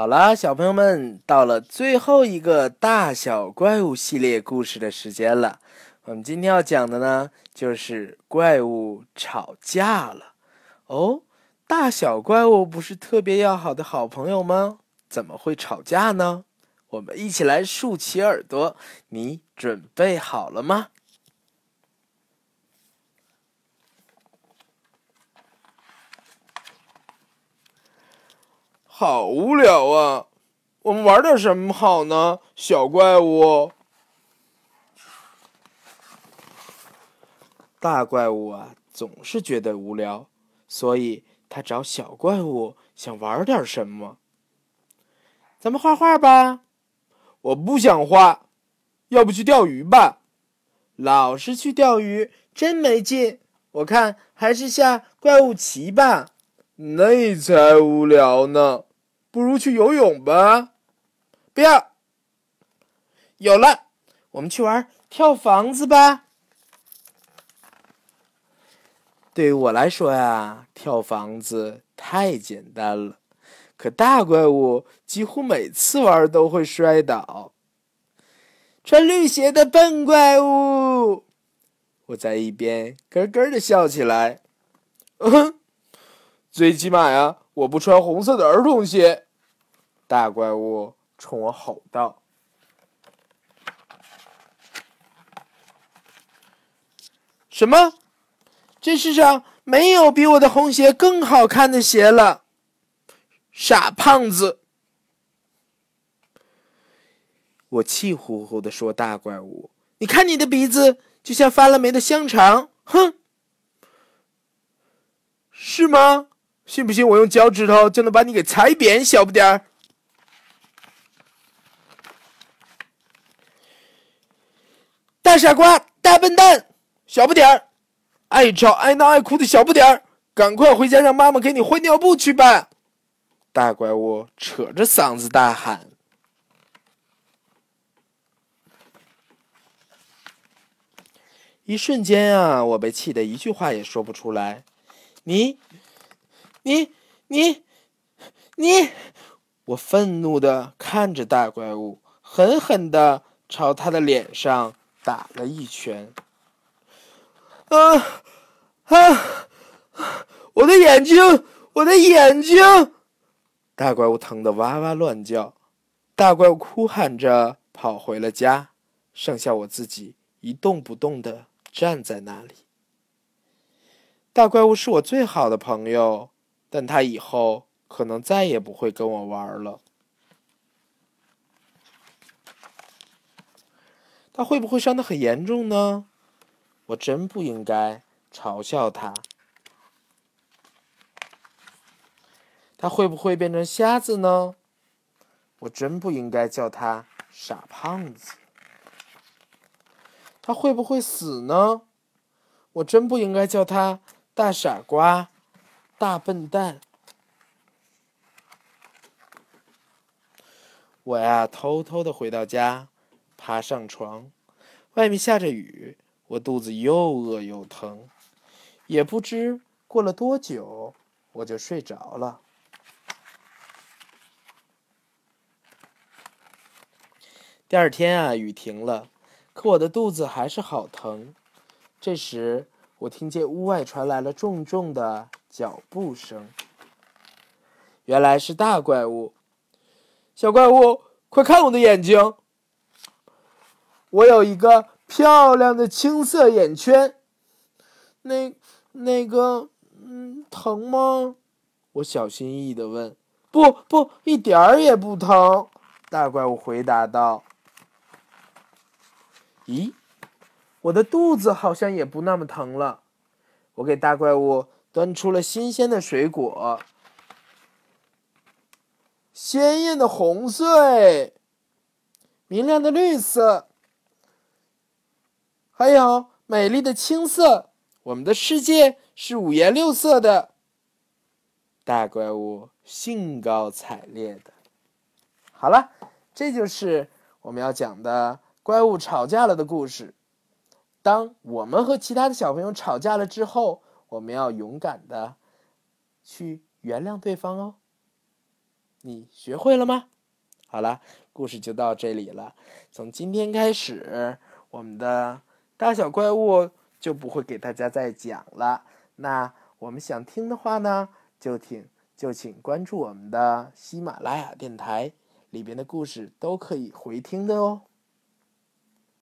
好啦，小朋友们，到了最后一个大小怪物系列故事的时间了。我们今天要讲的呢，就是怪物吵架了。哦，大小怪物不是特别要好的好朋友吗？怎么会吵架呢？我们一起来竖起耳朵，你准备好了吗？好无聊啊！我们玩点什么好呢？小怪物，大怪物啊，总是觉得无聊，所以他找小怪物想玩点什么。咱们画画吧。我不想画，要不去钓鱼吧？老是去钓鱼真没劲。我看还是下怪物棋吧。那才无聊呢。不如去游泳吧！不要。有了，我们去玩跳房子吧。对于我来说呀，跳房子太简单了，可大怪物几乎每次玩都会摔倒。穿绿鞋的笨怪物，我在一边咯咯的笑起来。哼 最起码呀。我不穿红色的儿童鞋，大怪物冲我吼道：“什么？这世上没有比我的红鞋更好看的鞋了！”傻胖子，我气呼呼的说：“大怪物，你看你的鼻子就像发了霉的香肠，哼，是吗？”信不信我用脚趾头就能把你给踩扁，小不点儿？大傻瓜，大笨蛋，小不点儿，爱吵爱闹爱哭的小不点儿，赶快回家让妈妈给你换尿布去吧！大怪物扯着嗓子大喊。一瞬间啊，我被气得一句话也说不出来。你。你你你！我愤怒的看着大怪物，狠狠的朝他的脸上打了一拳。啊啊！我的眼睛，我的眼睛！大怪物疼得哇哇乱叫，大怪物哭喊着跑回了家，剩下我自己一动不动的站在那里。大怪物是我最好的朋友。但他以后可能再也不会跟我玩了。他会不会伤的很严重呢？我真不应该嘲笑他。他会不会变成瞎子呢？我真不应该叫他傻胖子。他会不会死呢？我真不应该叫他大傻瓜。大笨蛋！我呀，偷偷的回到家，爬上床。外面下着雨，我肚子又饿又疼，也不知过了多久，我就睡着了。第二天啊，雨停了，可我的肚子还是好疼。这时，我听见屋外传来了重重的。脚步声，原来是大怪物。小怪物，快看我的眼睛！我有一个漂亮的青色眼圈。那那个，嗯，疼吗？我小心翼翼的问。不不，一点儿也不疼。大怪物回答道。咦，我的肚子好像也不那么疼了。我给大怪物。端出了新鲜的水果，鲜艳的红色，明亮的绿色，还有美丽的青色。我们的世界是五颜六色的。大怪物兴高采烈的。好了，这就是我们要讲的怪物吵架了的故事。当我们和其他的小朋友吵架了之后。我们要勇敢的去原谅对方哦。你学会了吗？好了，故事就到这里了。从今天开始，我们的大小怪物就不会给大家再讲了。那我们想听的话呢，就请就请关注我们的喜马拉雅电台，里边的故事都可以回听的哦。